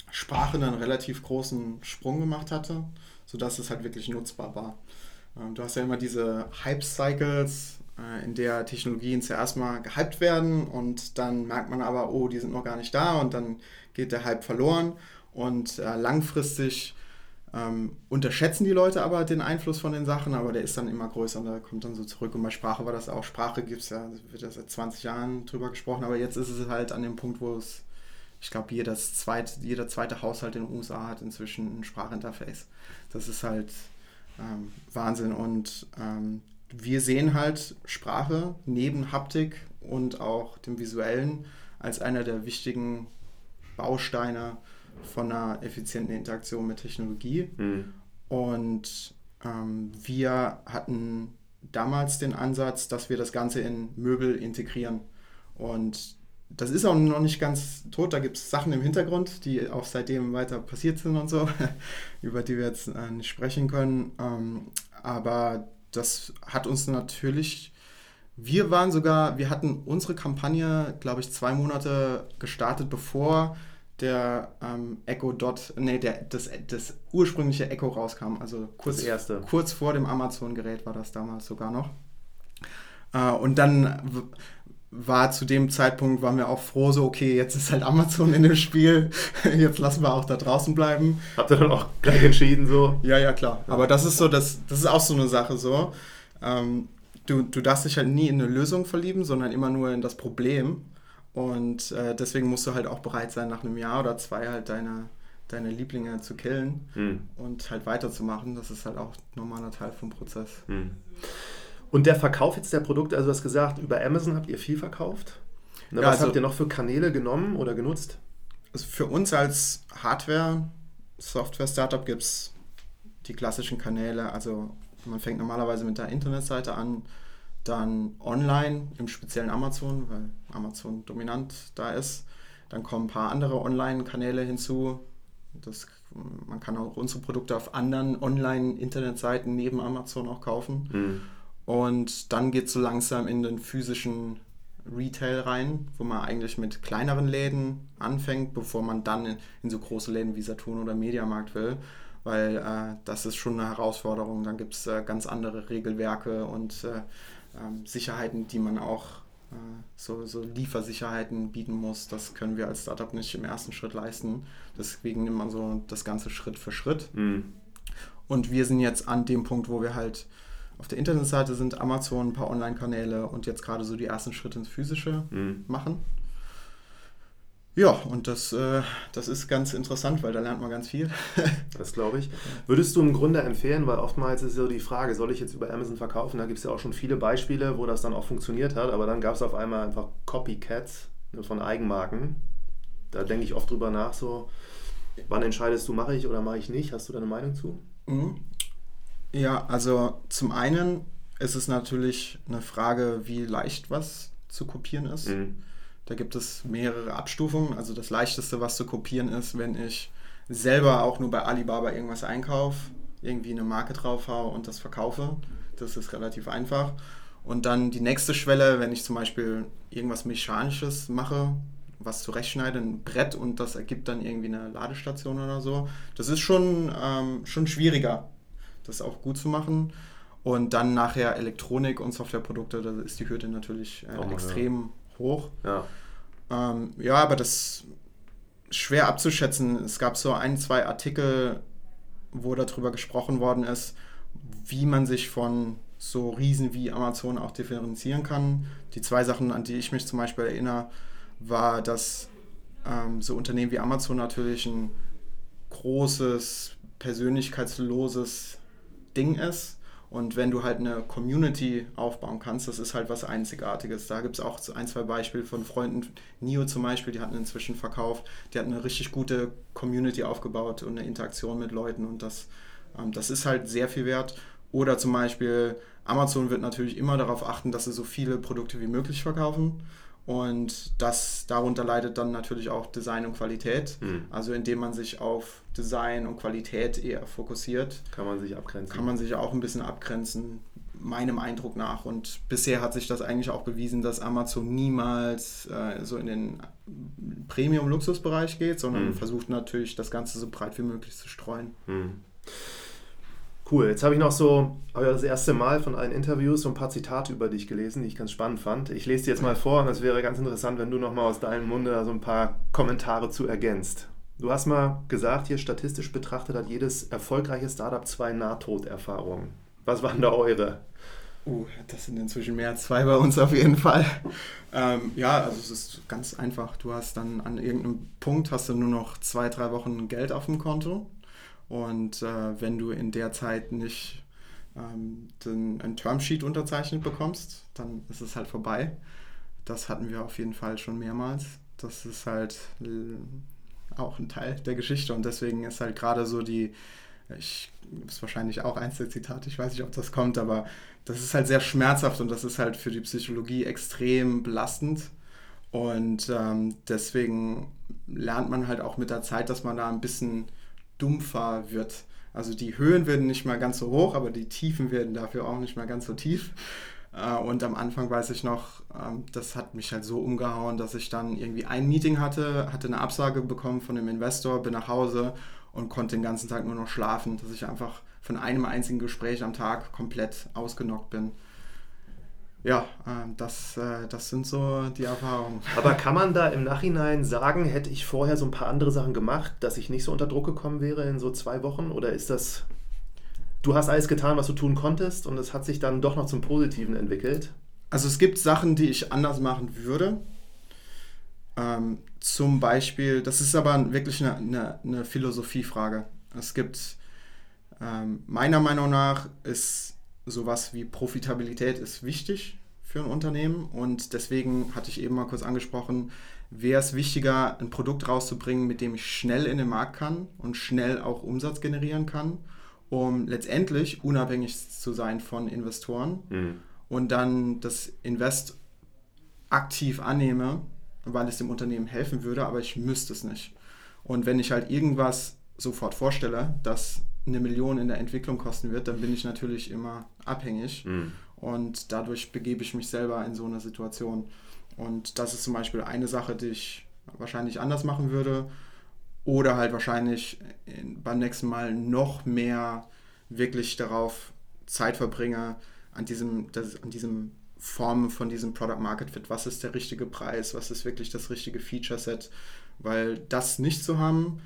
Sprache einen relativ großen Sprung gemacht hatte sodass es halt wirklich nutzbar war. Ähm, du hast ja immer diese Hype-Cycles, äh, in der Technologien zuerst mal gehypt werden und dann merkt man aber, oh, die sind noch gar nicht da und dann geht der Hype verloren und äh, langfristig ähm, unterschätzen die Leute aber den Einfluss von den Sachen, aber der ist dann immer größer und der kommt dann so zurück. Und bei Sprache war das auch. Sprache gibt es ja, wird ja seit 20 Jahren drüber gesprochen, aber jetzt ist es halt an dem Punkt, wo es, ich glaube, jeder zweite, Haushalt in den USA hat inzwischen ein Sprachinterface. Das ist halt ähm, Wahnsinn. Und ähm, wir sehen halt Sprache neben Haptik und auch dem Visuellen als einer der wichtigen Bausteine von einer effizienten Interaktion mit Technologie. Mhm. Und ähm, wir hatten damals den Ansatz, dass wir das Ganze in Möbel integrieren. Und das ist auch noch nicht ganz tot. Da gibt es Sachen im Hintergrund, die auch seitdem weiter passiert sind und so, über die wir jetzt äh, nicht sprechen können. Ähm, aber das hat uns natürlich, wir waren sogar, wir hatten unsere Kampagne, glaube ich, zwei Monate gestartet, bevor der ähm, Echo Dot, nee, der, das, das ursprüngliche Echo rauskam. Also kurz, kurz vor dem Amazon-Gerät war das damals sogar noch. Äh, und dann war zu dem Zeitpunkt, waren wir auch froh, so, okay, jetzt ist halt Amazon in dem Spiel, jetzt lassen wir auch da draußen bleiben. Habt ihr dann auch gleich entschieden, so? Ja, ja, klar. Aber das ist so, das, das ist auch so eine Sache, so. Ähm, du, du darfst dich halt nie in eine Lösung verlieben, sondern immer nur in das Problem. Und äh, deswegen musst du halt auch bereit sein, nach einem Jahr oder zwei halt deine, deine Lieblinge zu killen hm. und halt weiterzumachen. Das ist halt auch ein normaler Teil vom Prozess. Hm. Und der Verkauf jetzt der Produkte, also du hast gesagt, über Amazon habt ihr viel verkauft. Na, ja, was also, habt ihr noch für Kanäle genommen oder genutzt? Also für uns als Hardware, Software-Startup gibt es die klassischen Kanäle. Also man fängt normalerweise mit der Internetseite an, dann online, im speziellen Amazon, weil Amazon dominant da ist. Dann kommen ein paar andere Online-Kanäle hinzu. Das, man kann auch unsere Produkte auf anderen Online-Internetseiten neben Amazon auch kaufen. Mhm. Und dann geht es so langsam in den physischen Retail rein, wo man eigentlich mit kleineren Läden anfängt, bevor man dann in, in so große Läden wie Saturn oder Mediamarkt will. Weil äh, das ist schon eine Herausforderung. Dann gibt es äh, ganz andere Regelwerke und äh, ähm, Sicherheiten, die man auch, äh, so, so Liefersicherheiten bieten muss. Das können wir als Startup nicht im ersten Schritt leisten. Deswegen nimmt man so das Ganze Schritt für Schritt. Mhm. Und wir sind jetzt an dem Punkt, wo wir halt auf der Internetseite sind Amazon, ein paar Online-Kanäle und jetzt gerade so die ersten Schritte ins Physische mhm. machen. Ja, und das, äh, das ist ganz interessant, weil da lernt man ganz viel. das glaube ich. Würdest du im Grunde empfehlen, weil oftmals ist so die Frage, soll ich jetzt über Amazon verkaufen? Da gibt es ja auch schon viele Beispiele, wo das dann auch funktioniert hat, aber dann gab es auf einmal einfach Copycats ne, von Eigenmarken. Da denke ich oft drüber nach, so, wann entscheidest du, mache ich oder mache ich nicht? Hast du da eine Meinung zu? Mhm. Ja, also zum einen ist es natürlich eine Frage, wie leicht was zu kopieren ist. Mhm. Da gibt es mehrere Abstufungen. Also das leichteste, was zu kopieren ist, wenn ich selber auch nur bei Alibaba irgendwas einkaufe, irgendwie eine Marke drauf haue und das verkaufe. Das ist relativ einfach. Und dann die nächste Schwelle, wenn ich zum Beispiel irgendwas Mechanisches mache, was zurechtschneide, ein Brett und das ergibt dann irgendwie eine Ladestation oder so, das ist schon, ähm, schon schwieriger das auch gut zu machen. Und dann nachher Elektronik und Softwareprodukte, da ist die Hürde natürlich äh, oh, extrem ja. hoch. Ja. Ähm, ja, aber das ist schwer abzuschätzen. Es gab so ein, zwei Artikel, wo darüber gesprochen worden ist, wie man sich von so Riesen wie Amazon auch differenzieren kann. Die zwei Sachen, an die ich mich zum Beispiel erinnere, war, dass ähm, so Unternehmen wie Amazon natürlich ein großes, persönlichkeitsloses Ding ist Und wenn du halt eine Community aufbauen kannst, das ist halt was Einzigartiges. Da gibt es auch ein, zwei Beispiele von Freunden. Nio zum Beispiel, die hatten inzwischen verkauft, die hatten eine richtig gute Community aufgebaut und eine Interaktion mit Leuten und das, ähm, das ist halt sehr viel wert. Oder zum Beispiel Amazon wird natürlich immer darauf achten, dass sie so viele Produkte wie möglich verkaufen. Und das darunter leidet dann natürlich auch Design und Qualität. Mhm. Also indem man sich auf Design und Qualität eher fokussiert. Kann man sich abgrenzen. Kann man sich auch ein bisschen abgrenzen, meinem Eindruck nach. Und bisher hat sich das eigentlich auch bewiesen, dass Amazon niemals äh, so in den Premium-Luxusbereich geht, sondern mhm. versucht natürlich das Ganze so breit wie möglich zu streuen. Mhm. Cool. Jetzt habe ich noch so, habe ja das erste Mal von allen Interviews so ein paar Zitate über dich gelesen, die ich ganz spannend fand. Ich lese die jetzt mal vor und es wäre ganz interessant, wenn du nochmal aus deinem Munde so ein paar Kommentare zu ergänzt. Du hast mal gesagt, hier statistisch betrachtet hat jedes erfolgreiche Startup zwei Nahtoderfahrungen. Was waren da eure? Uh, das sind inzwischen mehr als zwei bei uns auf jeden Fall. Ähm, ja, also es ist ganz einfach. Du hast dann an irgendeinem Punkt hast du nur noch zwei, drei Wochen Geld auf dem Konto und äh, wenn du in der Zeit nicht ähm, den, ein Termsheet unterzeichnet bekommst, dann ist es halt vorbei. Das hatten wir auf jeden Fall schon mehrmals. Das ist halt äh, auch ein Teil der Geschichte und deswegen ist halt gerade so die, ich ist wahrscheinlich auch eins der Zitate, ich weiß nicht, ob das kommt, aber das ist halt sehr schmerzhaft und das ist halt für die Psychologie extrem belastend. Und ähm, deswegen lernt man halt auch mit der Zeit, dass man da ein bisschen dumpfer wird. Also die Höhen werden nicht mal ganz so hoch, aber die Tiefen werden dafür auch nicht mal ganz so tief. Äh, und am Anfang weiß ich noch, ähm, das hat mich halt so umgehauen, dass ich dann irgendwie ein Meeting hatte, hatte eine Absage bekommen von dem Investor, bin nach Hause und konnte den ganzen Tag nur noch schlafen, dass ich einfach von einem einzigen Gespräch am Tag komplett ausgenockt bin ja, ähm, das, äh, das sind so die Erfahrungen. Aber kann man da im Nachhinein sagen, hätte ich vorher so ein paar andere Sachen gemacht, dass ich nicht so unter Druck gekommen wäre in so zwei Wochen? Oder ist das, du hast alles getan, was du tun konntest und es hat sich dann doch noch zum Positiven entwickelt? Also es gibt Sachen, die ich anders machen würde. Ähm, zum Beispiel, das ist aber wirklich eine, eine, eine Philosophiefrage. Es gibt, ähm, meiner Meinung nach, ist sowas wie Profitabilität ist wichtig für ein Unternehmen und deswegen hatte ich eben mal kurz angesprochen, wäre es wichtiger, ein Produkt rauszubringen, mit dem ich schnell in den Markt kann und schnell auch Umsatz generieren kann, um letztendlich unabhängig zu sein von Investoren mhm. und dann das Invest aktiv annehme, weil es dem Unternehmen helfen würde, aber ich müsste es nicht. Und wenn ich halt irgendwas sofort vorstelle, das eine Million in der Entwicklung kosten wird, dann bin ich natürlich immer abhängig. Mhm. Und dadurch begebe ich mich selber in so eine Situation. Und das ist zum Beispiel eine Sache, die ich wahrscheinlich anders machen würde. Oder halt wahrscheinlich beim nächsten Mal noch mehr wirklich darauf Zeit verbringe, an diesem, das, an diesem Form von diesem Product Market Fit. Was ist der richtige Preis? Was ist wirklich das richtige Feature Set? Weil das nicht zu haben,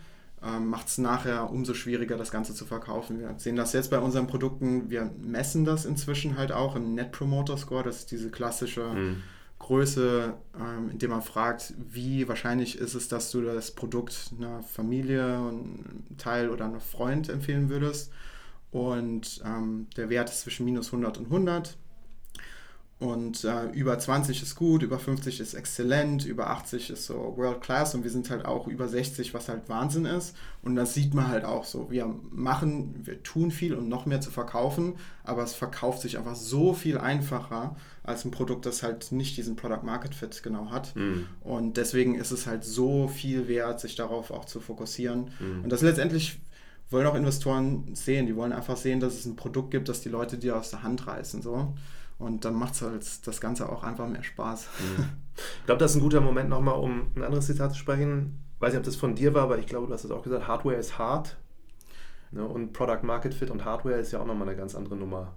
ähm, macht es nachher umso schwieriger, das Ganze zu verkaufen. Wir sehen das jetzt bei unseren Produkten, wir messen das inzwischen halt auch im Net Promoter Score, das ist diese klassische mhm. Größe, ähm, indem man fragt, wie wahrscheinlich ist es, dass du das Produkt einer Familie, einem Teil oder einem Freund empfehlen würdest. Und ähm, der Wert ist zwischen minus 100 und 100. Und äh, über 20 ist gut, über 50 ist exzellent, über 80 ist so World Class und wir sind halt auch über 60, was halt Wahnsinn ist. Und das sieht man halt auch so. Wir machen, wir tun viel, um noch mehr zu verkaufen, aber es verkauft sich einfach so viel einfacher als ein Produkt, das halt nicht diesen Product Market Fit genau hat. Mhm. Und deswegen ist es halt so viel wert, sich darauf auch zu fokussieren. Mhm. Und das letztendlich wollen auch Investoren sehen. Die wollen einfach sehen, dass es ein Produkt gibt, das die Leute dir aus der Hand reißen. So. Und dann macht es halt das Ganze auch einfach mehr Spaß. Mhm. Ich glaube, das ist ein guter Moment nochmal, um ein anderes Zitat zu sprechen. Ich weiß nicht, ob das von dir war, aber ich glaube, du hast es auch gesagt, Hardware ist hart. Ne? Und Product Market Fit und Hardware ist ja auch nochmal eine ganz andere Nummer.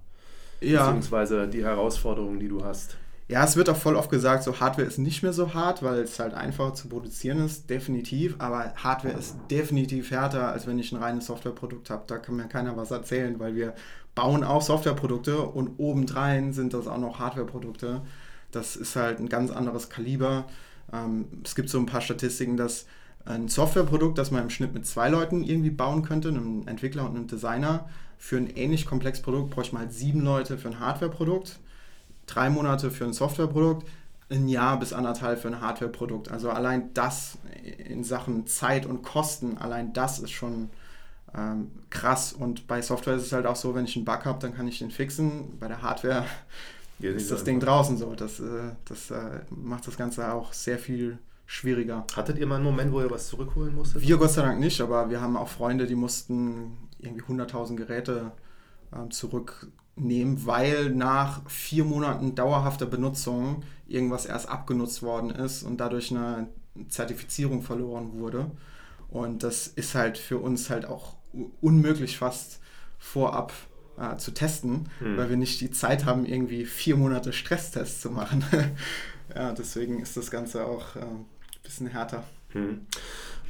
Ja. Beziehungsweise die Herausforderungen, die du hast. Ja, es wird auch voll oft gesagt, so Hardware ist nicht mehr so hart, weil es halt einfacher zu produzieren ist, definitiv. Aber Hardware ist definitiv härter, als wenn ich ein reines Softwareprodukt habe. Da kann mir keiner was erzählen, weil wir bauen auch Softwareprodukte und obendrein sind das auch noch Hardwareprodukte. Das ist halt ein ganz anderes Kaliber. Ähm, es gibt so ein paar Statistiken, dass ein Softwareprodukt, das man im Schnitt mit zwei Leuten irgendwie bauen könnte, einem Entwickler und einem Designer. Für ein ähnlich komplexes Produkt bräuchte man halt sieben Leute für ein Hardwareprodukt, drei Monate für ein Softwareprodukt, ein Jahr bis anderthalb für ein Hardwareprodukt. Also allein das in Sachen Zeit und Kosten, allein das ist schon ähm, krass. Und bei Software ist es halt auch so, wenn ich einen Bug habe, dann kann ich den fixen. Bei der Hardware ja, ist das Ding draußen so. Das, äh, das äh, macht das Ganze auch sehr viel schwieriger. Hattet ihr mal einen Moment, wo ihr was zurückholen musstet? Wir Gott sei Dank nicht, aber wir haben auch Freunde, die mussten irgendwie 100.000 Geräte äh, zurücknehmen, weil nach vier Monaten dauerhafter Benutzung irgendwas erst abgenutzt worden ist und dadurch eine Zertifizierung verloren wurde. Und das ist halt für uns halt auch unmöglich fast vorab äh, zu testen, hm. weil wir nicht die Zeit haben, irgendwie vier Monate Stresstests zu machen. ja, deswegen ist das Ganze auch äh, bisschen härter. Hm.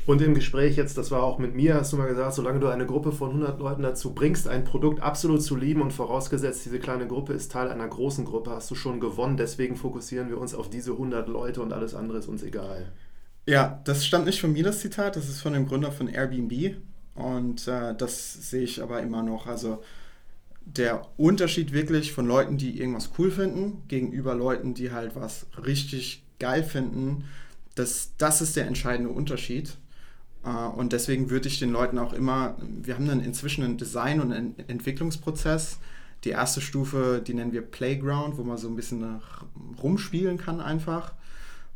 Und im Gespräch jetzt, das war auch mit mir, hast du mal gesagt, solange du eine Gruppe von 100 Leuten dazu bringst, ein Produkt absolut zu lieben und vorausgesetzt, diese kleine Gruppe ist Teil einer großen Gruppe, hast du schon gewonnen. Deswegen fokussieren wir uns auf diese 100 Leute und alles andere ist uns egal. Ja, das stammt nicht von mir, das Zitat, das ist von dem Gründer von Airbnb. Und äh, das sehe ich aber immer noch. Also der Unterschied wirklich von Leuten, die irgendwas cool finden, gegenüber Leuten, die halt was richtig geil finden, das, das ist der entscheidende Unterschied. Äh, und deswegen würde ich den Leuten auch immer, wir haben dann inzwischen einen Design- und einen Entwicklungsprozess. Die erste Stufe, die nennen wir Playground, wo man so ein bisschen rumspielen kann einfach.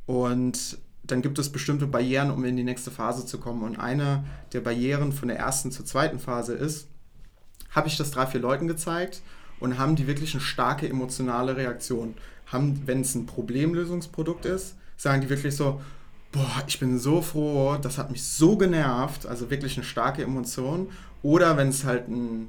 Und dann gibt es bestimmte Barrieren, um in die nächste Phase zu kommen. Und eine der Barrieren von der ersten zur zweiten Phase ist, habe ich das drei, vier Leuten gezeigt und haben die wirklich eine starke emotionale Reaktion. Haben, wenn es ein Problemlösungsprodukt ist, sagen die wirklich so, boah, ich bin so froh, das hat mich so genervt, also wirklich eine starke Emotion. Oder wenn es halt ein,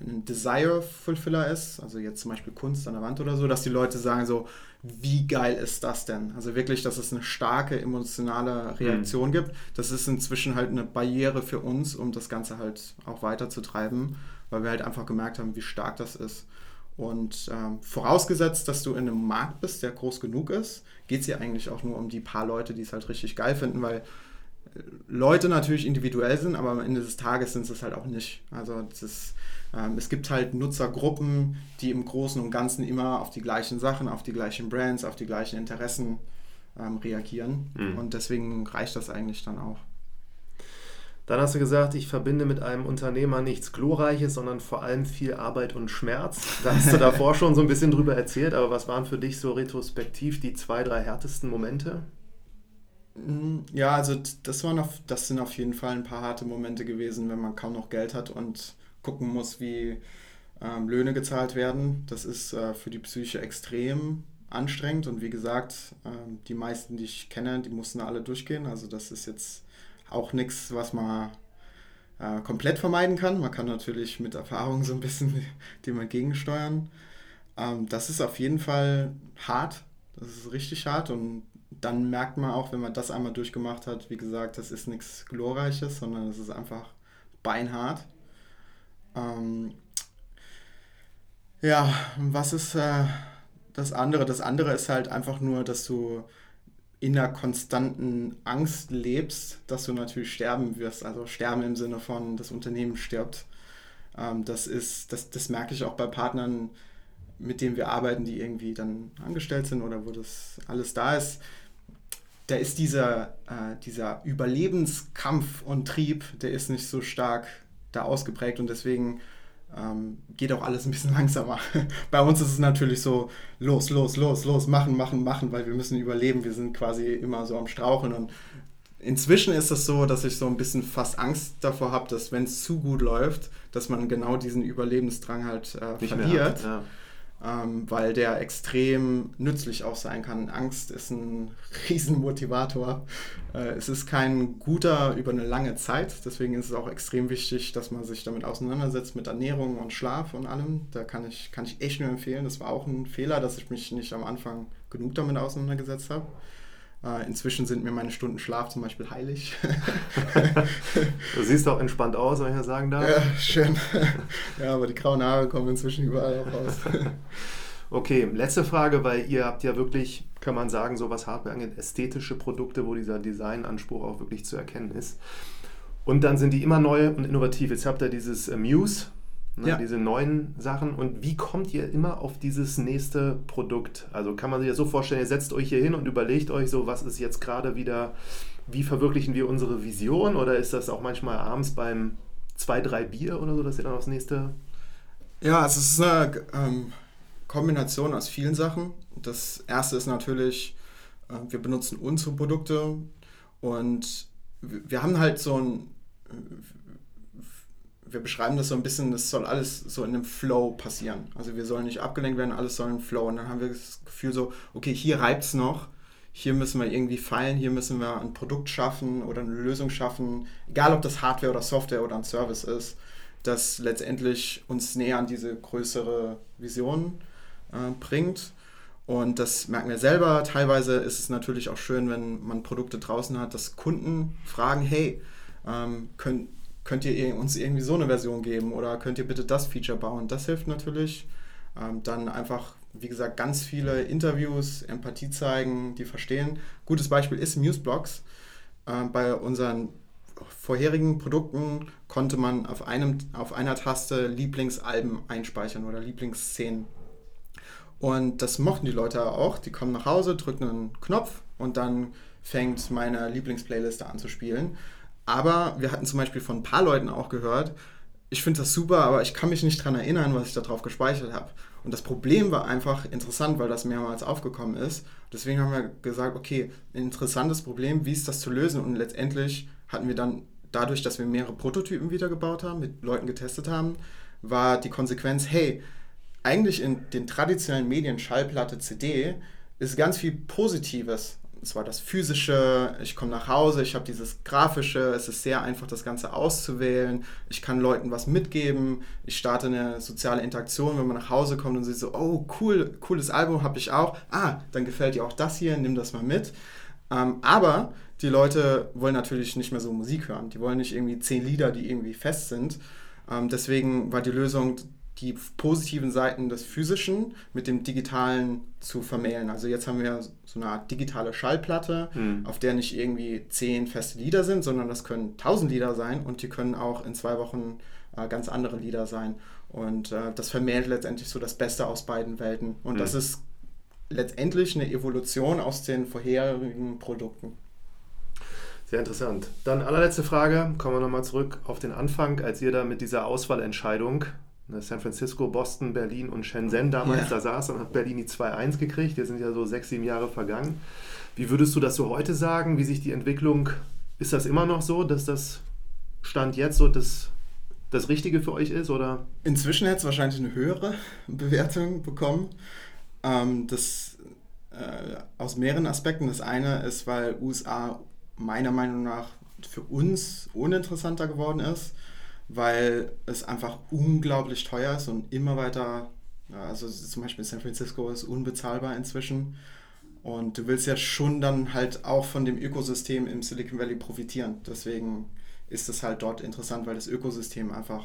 ein Desire-Fulfiller ist, also jetzt zum Beispiel Kunst an der Wand oder so, dass die Leute sagen so, wie geil ist das denn? Also wirklich, dass es eine starke emotionale Reaktion mhm. gibt. Das ist inzwischen halt eine Barriere für uns, um das Ganze halt auch weiterzutreiben, weil wir halt einfach gemerkt haben, wie stark das ist. Und ähm, vorausgesetzt, dass du in einem Markt bist, der groß genug ist, geht es ja eigentlich auch nur um die paar Leute, die es halt richtig geil finden, weil Leute natürlich individuell sind, aber am Ende des Tages sind es halt auch nicht. Also ist, ähm, es gibt halt Nutzergruppen, die im Großen und Ganzen immer auf die gleichen Sachen, auf die gleichen Brands, auf die gleichen Interessen ähm, reagieren. Mhm. Und deswegen reicht das eigentlich dann auch. Dann hast du gesagt, ich verbinde mit einem Unternehmer nichts Glorreiches, sondern vor allem viel Arbeit und Schmerz. Da hast du davor schon so ein bisschen drüber erzählt, aber was waren für dich so retrospektiv die zwei, drei härtesten Momente? Mm, ja, also das, waren auf, das sind auf jeden Fall ein paar harte Momente gewesen, wenn man kaum noch Geld hat und gucken muss, wie ähm, Löhne gezahlt werden. Das ist äh, für die Psyche extrem anstrengend und wie gesagt, äh, die meisten, die ich kenne, die mussten alle durchgehen. Also das ist jetzt auch nichts, was man äh, komplett vermeiden kann. Man kann natürlich mit Erfahrung so ein bisschen dem entgegensteuern. Ähm, das ist auf jeden Fall hart. Das ist richtig hart und dann merkt man auch, wenn man das einmal durchgemacht hat, wie gesagt, das ist nichts Glorreiches, sondern es ist einfach beinhart. Ähm, ja, was ist äh, das andere? Das andere ist halt einfach nur, dass du in einer konstanten Angst lebst, dass du natürlich sterben wirst. Also sterben im Sinne von, das Unternehmen stirbt. Ähm, das ist, das, das merke ich auch bei Partnern, mit denen wir arbeiten, die irgendwie dann angestellt sind oder wo das alles da ist. Da ist dieser, äh, dieser Überlebenskampf und Trieb, der ist nicht so stark da ausgeprägt und deswegen ähm, geht auch alles ein bisschen langsamer. Bei uns ist es natürlich so, los, los, los, los, machen, machen, machen, weil wir müssen überleben. Wir sind quasi immer so am Straucheln und inzwischen ist es so, dass ich so ein bisschen fast Angst davor habe, dass wenn es zu gut läuft, dass man genau diesen Überlebensdrang halt äh, verliert. Hat, ja ähm, weil der extrem nützlich auch sein kann. Angst ist ein Riesenmotivator. Äh, es ist kein guter über eine lange Zeit, deswegen ist es auch extrem wichtig, dass man sich damit auseinandersetzt mit Ernährung und Schlaf und allem. Da kann ich, kann ich echt nur empfehlen. Das war auch ein Fehler, dass ich mich nicht am Anfang genug damit auseinandergesetzt habe. Äh, inzwischen sind mir meine Stunden Schlaf zum Beispiel heilig. du siehst auch entspannt aus, wenn ich das sagen darf. Ja, schön. Ja, aber die grauen Haare kommen inzwischen überall auch raus. Okay, letzte Frage, weil ihr habt ja wirklich, kann man sagen, so was Hardware angeht, ästhetische Produkte, wo dieser Designanspruch auch wirklich zu erkennen ist. Und dann sind die immer neu und innovativ. Jetzt habt ihr dieses äh, Muse, ne, ja. diese neuen Sachen. Und wie kommt ihr immer auf dieses nächste Produkt? Also kann man sich das so vorstellen, ihr setzt euch hier hin und überlegt euch so, was ist jetzt gerade wieder, wie verwirklichen wir unsere Vision? Oder ist das auch manchmal abends beim zwei, drei Bier oder so, dass ihr dann aufs nächste... Ja, also es ist eine ähm, Kombination aus vielen Sachen. Das erste ist natürlich, äh, wir benutzen unsere Produkte und wir haben halt so ein, wir beschreiben das so ein bisschen, das soll alles so in einem Flow passieren. Also wir sollen nicht abgelenkt werden, alles soll in Flow. Und dann haben wir das Gefühl so, okay, hier reibt es noch, hier müssen wir irgendwie feilen, hier müssen wir ein Produkt schaffen oder eine Lösung schaffen, egal ob das Hardware oder Software oder ein Service ist, das letztendlich uns näher an diese größere Vision äh, bringt. Und das merken wir selber. Teilweise ist es natürlich auch schön, wenn man Produkte draußen hat, dass Kunden fragen, hey, ähm, könnt, könnt ihr uns irgendwie so eine Version geben oder könnt ihr bitte das Feature bauen? Das hilft natürlich. Ähm, dann einfach, wie gesagt, ganz viele Interviews, Empathie zeigen, die verstehen. Gutes Beispiel ist Museblocks. Ähm, bei unseren vorherigen Produkten konnte man auf, einem, auf einer Taste Lieblingsalben einspeichern oder Lieblingsszenen und das mochten die Leute auch. Die kommen nach Hause, drücken einen Knopf und dann fängt meine Lieblingsplayliste an zu spielen. Aber wir hatten zum Beispiel von ein paar Leuten auch gehört, ich finde das super, aber ich kann mich nicht daran erinnern, was ich da drauf gespeichert habe. Und das Problem war einfach interessant, weil das mehrmals aufgekommen ist. Deswegen haben wir gesagt, okay, ein interessantes Problem, wie ist das zu lösen? Und letztendlich hatten wir dann, dadurch, dass wir mehrere Prototypen wiedergebaut haben, mit Leuten getestet haben, war die Konsequenz, hey, eigentlich in den traditionellen Medien, Schallplatte, CD, ist ganz viel Positives. Und zwar das Physische, ich komme nach Hause, ich habe dieses Grafische, es ist sehr einfach, das Ganze auszuwählen. Ich kann Leuten was mitgeben, ich starte eine soziale Interaktion, wenn man nach Hause kommt und sieht so, oh cool, cooles Album habe ich auch. Ah, dann gefällt dir auch das hier, nimm das mal mit. Ähm, aber die Leute wollen natürlich nicht mehr so Musik hören. Die wollen nicht irgendwie zehn Lieder, die irgendwie fest sind. Ähm, deswegen war die Lösung, die positiven Seiten des Physischen mit dem Digitalen zu vermählen. Also jetzt haben wir so eine Art digitale Schallplatte, mhm. auf der nicht irgendwie zehn feste Lieder sind, sondern das können tausend Lieder sein und die können auch in zwei Wochen äh, ganz andere Lieder sein. Und äh, das vermählt letztendlich so das Beste aus beiden Welten. Und mhm. das ist letztendlich eine Evolution aus den vorherigen Produkten. Sehr interessant. Dann allerletzte Frage, kommen wir nochmal zurück auf den Anfang, als ihr da mit dieser Auswahlentscheidung San Francisco, Boston, Berlin und Shenzhen damals ja. da saß und hat Berlin die 2-1 gekriegt. Jetzt sind ja so sechs, sieben Jahre vergangen. Wie würdest du das so heute sagen? Wie sich die Entwicklung, ist das immer noch so, dass das Stand jetzt so das, das Richtige für euch ist? Oder? Inzwischen hätte es wahrscheinlich eine höhere Bewertung bekommen. Ähm, das äh, aus mehreren Aspekten. Das eine ist, weil USA meiner Meinung nach für uns uninteressanter geworden ist weil es einfach unglaublich teuer ist und immer weiter, also zum Beispiel San Francisco ist unbezahlbar inzwischen. Und du willst ja schon dann halt auch von dem Ökosystem im Silicon Valley profitieren. Deswegen ist es halt dort interessant, weil das Ökosystem einfach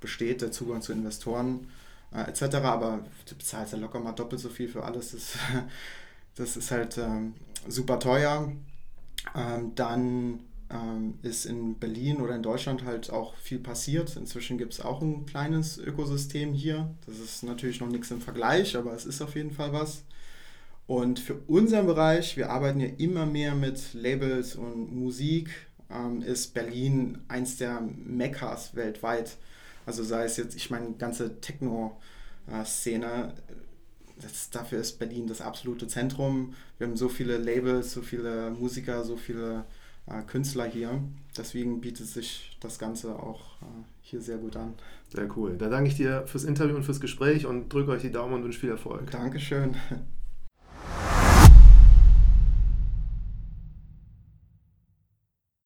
besteht, der Zugang zu Investoren äh, etc. Aber du bezahlst ja locker mal doppelt so viel für alles. Das, das ist halt ähm, super teuer. Ähm, dann ähm, ist in Berlin oder in Deutschland halt auch viel passiert. Inzwischen gibt es auch ein kleines Ökosystem hier. Das ist natürlich noch nichts im Vergleich, aber es ist auf jeden Fall was. Und für unseren Bereich, wir arbeiten ja immer mehr mit Labels und Musik, ähm, ist Berlin eins der Mekkas weltweit. Also sei es jetzt, ich meine, ganze Techno-Szene, das, dafür ist Berlin das absolute Zentrum. Wir haben so viele Labels, so viele Musiker, so viele Künstler hier. Deswegen bietet sich das Ganze auch äh, hier sehr gut an. Sehr cool. Dann danke ich dir fürs Interview und fürs Gespräch und drücke euch die Daumen und wünsche viel Erfolg. Dankeschön.